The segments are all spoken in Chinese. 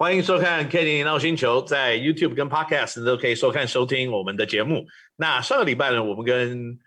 欢迎收看《Kenny 闹星球》，在 YouTube 跟 Podcast 都可以收看收听我们的节目。那上个礼拜呢，我们跟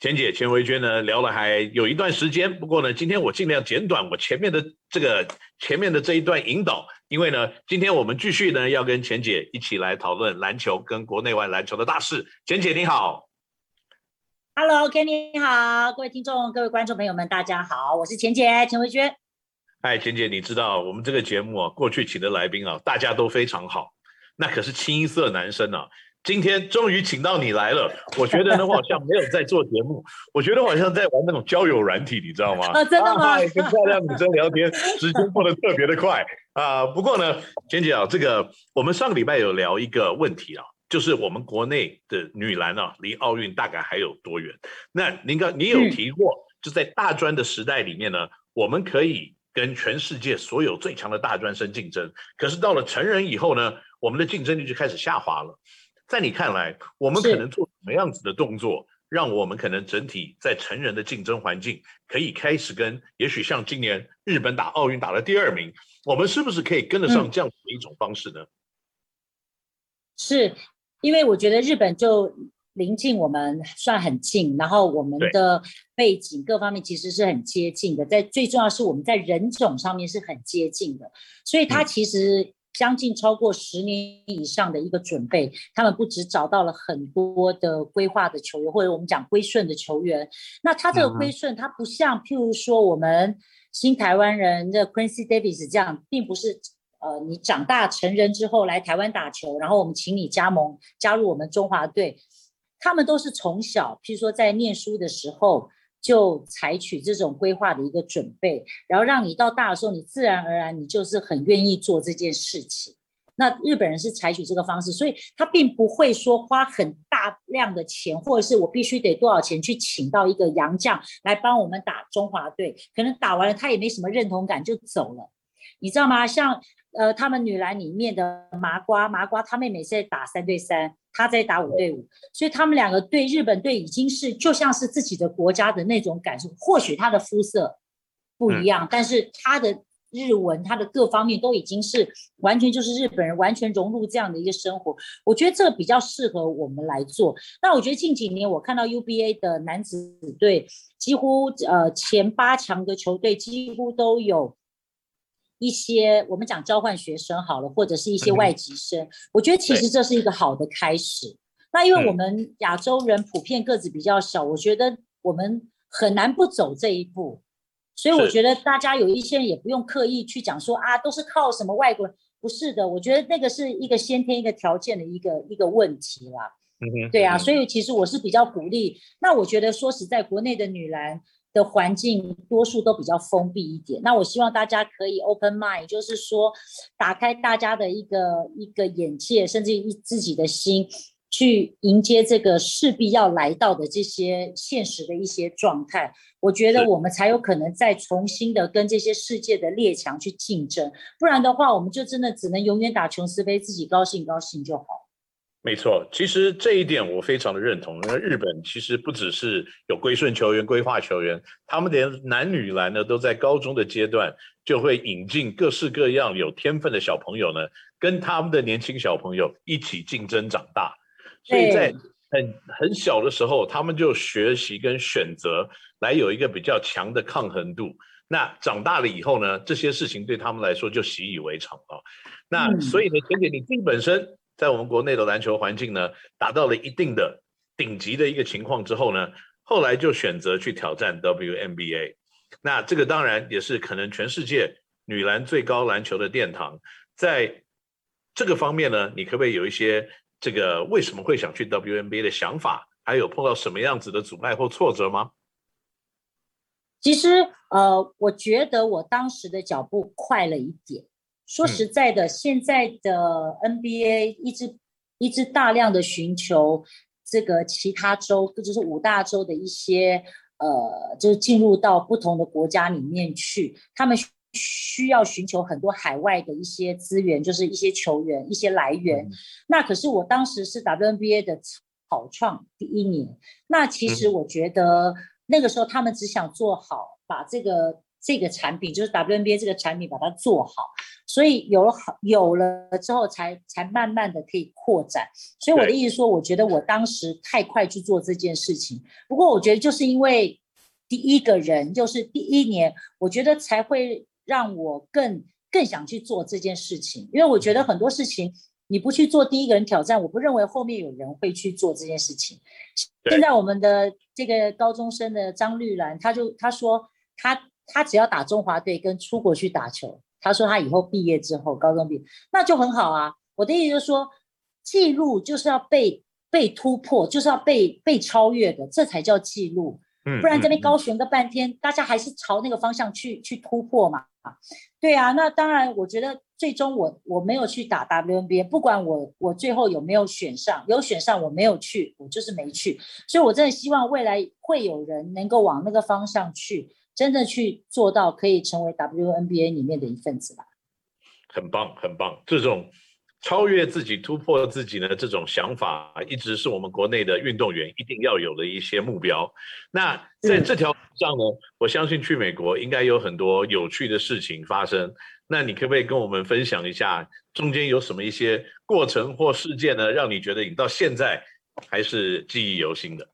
钱姐钱维娟呢聊了还有一段时间，不过呢，今天我尽量简短我前面的这个前面的这一段引导，因为呢，今天我们继续呢要跟钱姐一起来讨论篮球跟国内外篮球的大事。钱姐你好，Hello，Kenny 你好，各位听众、各位观众朋友们，大家好，我是钱姐钱维娟。哎，简姐，你知道我们这个节目啊，过去请的来宾啊，大家都非常好，那可是清一色男生啊。今天终于请到你来了，我觉得呢，我好像没有在做节目，我觉得我好像在玩那种交友软体，你知道吗？啊，真的吗？啊、跟漂亮女生聊天，时间过得特别的快啊。不过呢，简姐啊，这个我们上个礼拜有聊一个问题啊，就是我们国内的女篮啊，离奥运大概还有多远？那您刚你有提过，嗯、就在大专的时代里面呢，我们可以。跟全世界所有最强的大专生竞争，可是到了成人以后呢，我们的竞争力就开始下滑了。在你看来，我们可能做什么样子的动作，让我们可能整体在成人的竞争环境可以开始跟，也许像今年日本打奥运打了第二名，我们是不是可以跟得上这样的一种方式呢？嗯、是因为我觉得日本就。临近我们算很近，然后我们的背景各方面其实是很接近的。在最重要是我们在人种上面是很接近的，所以他其实将近超过十年以上的一个准备，他们不止找到了很多的规划的球员，或者我们讲归顺的球员。那他这个归顺，他不像譬如说我们新台湾人的 Quincy Davis 这样，并不是呃你长大成人之后来台湾打球，然后我们请你加盟加入我们中华队。他们都是从小，譬如说在念书的时候就采取这种规划的一个准备，然后让你到大的时候，你自然而然你就是很愿意做这件事情。那日本人是采取这个方式，所以他并不会说花很大量的钱，或者是我必须得多少钱去请到一个洋将来帮我们打中华队，可能打完了他也没什么认同感就走了，你知道吗？像呃他们女篮里面的麻瓜麻瓜，她妹妹是在打三对三。她在打五对五，所以他们两个对日本队已经是就像是自己的国家的那种感受。或许她的肤色不一样，嗯、但是他的日文、他的各方面都已经是完全就是日本人，完全融入这样的一个生活。我觉得这个比较适合我们来做。那我觉得近几年我看到 UBA 的男子队，几乎呃前八强的球队几乎都有。一些我们讲交换学生好了，或者是一些外籍生，嗯、我觉得其实这是一个好的开始。那因为我们亚洲人普遍个子比较小，嗯、我觉得我们很难不走这一步。所以我觉得大家有一些人也不用刻意去讲说啊，都是靠什么外国人，不是的。我觉得那个是一个先天一个条件的一个一个问题啦。嗯哼，对啊，所以其实我是比较鼓励。那我觉得说实在，国内的女篮。的环境多数都比较封闭一点，那我希望大家可以 open mind，就是说打开大家的一个一个眼界，甚至于自己的心，去迎接这个势必要来到的这些现实的一些状态。我觉得我们才有可能再重新的跟这些世界的列强去竞争，不然的话，我们就真的只能永远打琼斯杯，自己高兴高兴就好。没错，其实这一点我非常的认同。因为日本其实不只是有归顺球员、规划球员，他们连男女篮呢都在高中的阶段就会引进各式各样有天分的小朋友呢，跟他们的年轻小朋友一起竞争长大。所以在很很小的时候，他们就学习跟选择来有一个比较强的抗衡度。那长大了以后呢，这些事情对他们来说就习以为常了。那所以呢，钱姐你自己本身。在我们国内的篮球环境呢，达到了一定的顶级的一个情况之后呢，后来就选择去挑战 WNBA。那这个当然也是可能全世界女篮最高篮球的殿堂。在这个方面呢，你可不可以有一些这个为什么会想去 WNBA 的想法？还有碰到什么样子的阻碍或挫折吗？其实，呃，我觉得我当时的脚步快了一点。说实在的，嗯、现在的 NBA 一直一直大量的寻求这个其他州，就是五大洲的一些呃，就是进入到不同的国家里面去，他们需要寻求很多海外的一些资源，就是一些球员、一些来源。嗯、那可是我当时是 WNBA 的草创第一年，那其实我觉得那个时候他们只想做好，把这个。这个产品，就是 WNBA 这个产品把它做好。所以有了好有了之后才，才才慢慢的可以扩展。所以我的意思说，我觉得我当时太快去做这件事情。不过我觉得就是因为第一个人，就是第一年，我觉得才会让我更更想去做这件事情。因为我觉得很多事情你不去做第一个人挑战，我不认为后面有人会去做这件事情。现在我们的这个高中生的张绿兰，他就他说他他只要打中华队跟出国去打球。他说他以后毕业之后，高中毕业那就很好啊。我的意思就是说，记录就是要被被突破，就是要被被超越的，这才叫记录。嗯，不然这边高悬个半天，嗯嗯、大家还是朝那个方向去去突破嘛。对啊，那当然，我觉得最终我我没有去打 WNBA，不管我我最后有没有选上，有选上我没有去，我就是没去。所以我真的希望未来会有人能够往那个方向去。真的去做到可以成为 WNBA 里面的一份子吧，很棒，很棒。这种超越自己、突破自己的这种想法，一直是我们国内的运动员一定要有的一些目标。那在这条路上呢，我相信去美国应该有很多有趣的事情发生。那你可不可以跟我们分享一下中间有什么一些过程或事件呢？让你觉得你到现在还是记忆犹新的？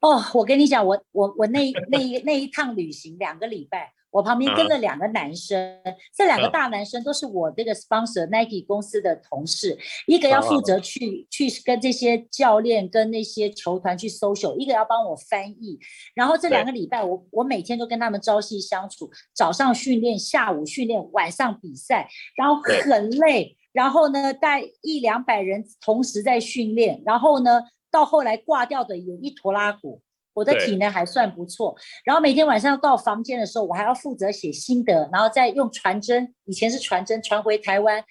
哦，我跟你讲，我我我那那一那一趟旅行两个礼拜，我旁边跟了两个男生，啊、这两个大男生都是我这个 sponsor Nike 公司的同事，一个要负责去、啊、去跟这些教练跟那些球团去 social，一个要帮我翻译。然后这两个礼拜我，我我每天都跟他们朝夕相处，早上训练，下午训练，晚上比赛，然后很累，然后呢带一两百人同时在训练，然后呢。到后来挂掉的有一坨拉骨，我的体能还算不错。然后每天晚上到房间的时候，我还要负责写心得，然后再用传真，以前是传真传回台湾。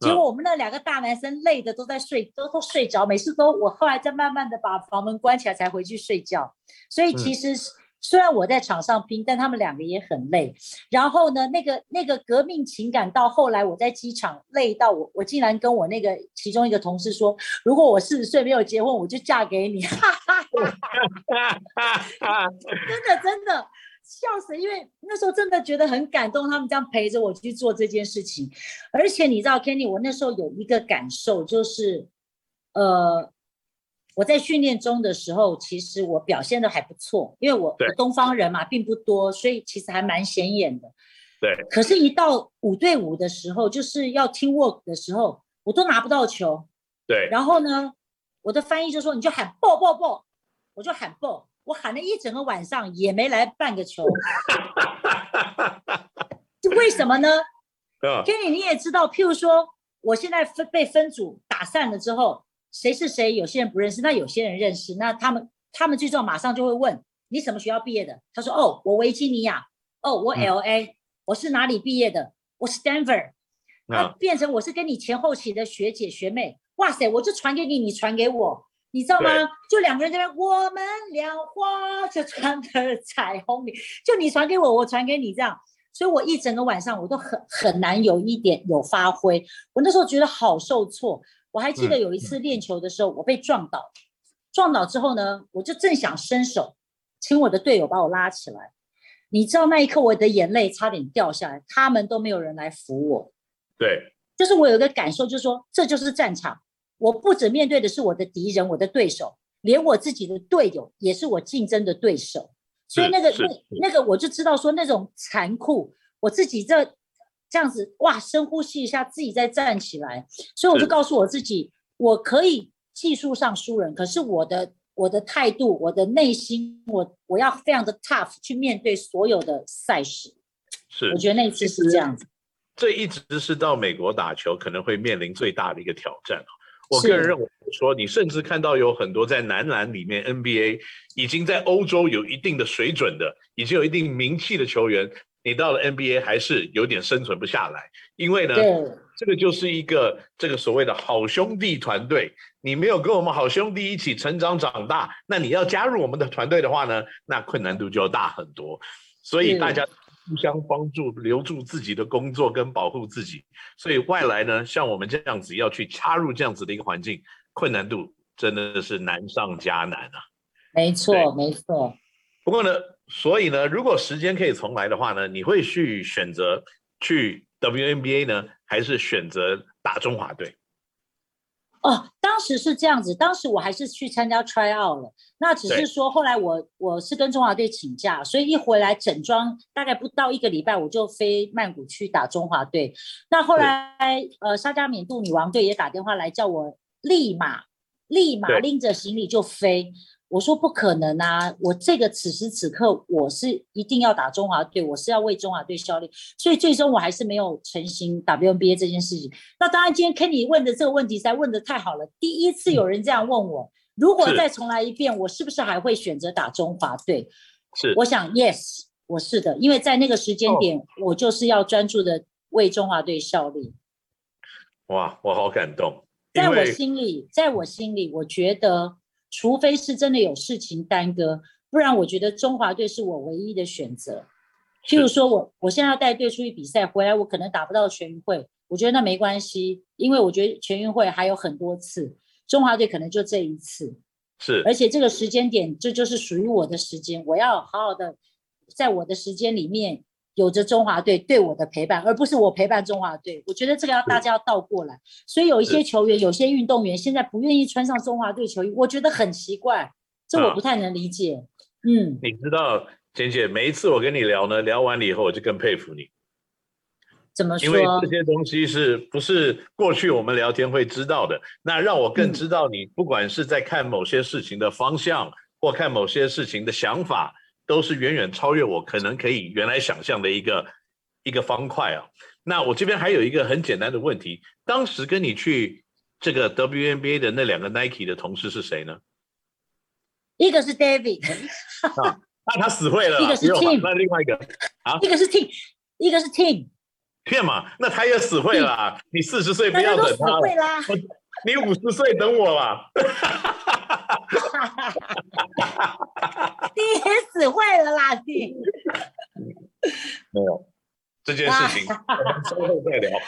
结果我们那两个大男生累的都在睡，都都睡着，每次都我后来再慢慢的把房门关起来才回去睡觉。所以其实。虽然我在场上拼，但他们两个也很累。然后呢，那个那个革命情感到后来，我在机场累到我，我竟然跟我那个其中一个同事说：“如果我四十岁没有结婚，我就嫁给你。”哈哈！真的真的笑死，因为那时候真的觉得很感动，他们这样陪着我去做这件事情。而且你知道，Kenny，我那时候有一个感受就是，呃。我在训练中的时候，其实我表现的还不错，因为我东方人嘛，并不多，所以其实还蛮显眼的。对。可是，一到五对五的时候，就是要 team work 的时候，我都拿不到球。对。然后呢，我的翻译就说：“你就喊爆爆爆！”我就喊爆，我喊了一整个晚上也没来半个球。为什么呢？Kenny，你也知道，譬如说，我现在分被分组打散了之后。谁是谁？有些人不认识，那有些人认识。那他们，他们最重要，马上就会问你什么学校毕业的？他说：“哦，我维吉尼亚。哦，我 LA、嗯。我是哪里毕业的？我 Stanford，。那变成我是跟你前后期的学姐学妹。哇塞，我就传给你，你传给我，你知道吗？就两个人在那，我们俩花着穿的彩虹里，就你传给我，我传给你，这样。所以我一整个晚上我都很很难有一点有发挥。我那时候觉得好受挫。我还记得有一次练球的时候，我被撞倒，撞倒之后呢，我就正想伸手，请我的队友把我拉起来。你知道那一刻我的眼泪差点掉下来，他们都没有人来扶我。对，就是我有一个感受，就是说这就是战场，我不止面对的是我的敌人，我的对手，连我自己的队友也是我竞争的对手。所以那个那那个我就知道说那种残酷，我自己这。这样子哇，深呼吸一下，自己再站起来。所以我就告诉我自己，我可以技术上输人，可是我的我的态度，我的内心，我我要非常的 tough 去面对所有的赛事。是，我觉得那次是这样子。这一直是到美国打球可能会面临最大的一个挑战。我个人认为说，你甚至看到有很多在男篮里面 NBA 已经在欧洲有一定的水准的，已经有一定名气的球员。你到了 NBA 还是有点生存不下来，因为呢，这个就是一个这个所谓的好兄弟团队。你没有跟我们好兄弟一起成长长大，那你要加入我们的团队的话呢，那困难度就要大很多。所以大家互相帮助，留住自己的工作跟保护自己。所以外来呢，像我们这样子要去插入这样子的一个环境，困难度真的是难上加难啊。没错，没错。不过呢。所以呢，如果时间可以重来的话呢，你会去选择去 WNBA 呢，还是选择打中华队？哦，当时是这样子，当时我还是去参加 try out 了。那只是说，后来我我是跟中华队请假，所以一回来整装，大概不到一个礼拜，我就飞曼谷去打中华队。那后来呃，沙加缅度女王队也打电话来叫我立马立马拎着行李就飞。我说不可能啊！我这个此时此刻我是一定要打中华队，我是要为中华队效力，所以最终我还是没有成行 WNBA 这件事情。那当然，今天 Kenny 问的这个问题才问的太好了，第一次有人这样问我，如果再重来一遍，我是不是还会选择打中华队？是，我想 Yes，我是的，因为在那个时间点，我就是要专注的为中华队效力。哇，我好感动，在我心里，在我心里，我觉得。除非是真的有事情耽搁，不然我觉得中华队是我唯一的选择。譬如说我我现在要带队出去比赛，回来我可能打不到全运会，我觉得那没关系，因为我觉得全运会还有很多次，中华队可能就这一次。是，而且这个时间点，这就是属于我的时间，我要好好的在我的时间里面。有着中华队对我的陪伴，而不是我陪伴中华队。我觉得这个要大家要倒过来。所以有一些球员、有些运动员现在不愿意穿上中华队球衣，我觉得很奇怪，这我不太能理解。啊、嗯，你知道，简姐，每一次我跟你聊呢，聊完了以后，我就更佩服你。怎么说？因为这些东西是不是过去我们聊天会知道的？那让我更知道你，不管是在看某些事情的方向，嗯、或看某些事情的想法。都是远远超越我可能可以原来想象的一个一个方块啊。那我这边还有一个很简单的问题：当时跟你去这个 WNBA 的那两个 Nike 的同事是谁呢？一个是 David，啊，那他死会了。一个是 Tim，那另外一个啊，一个是 Tim，一个是 Tim。骗嘛？那他也死会了。你四十岁不要等他了。你五十岁等我吧。你也死会了啦，你。没有这件事情，我们稍后再聊。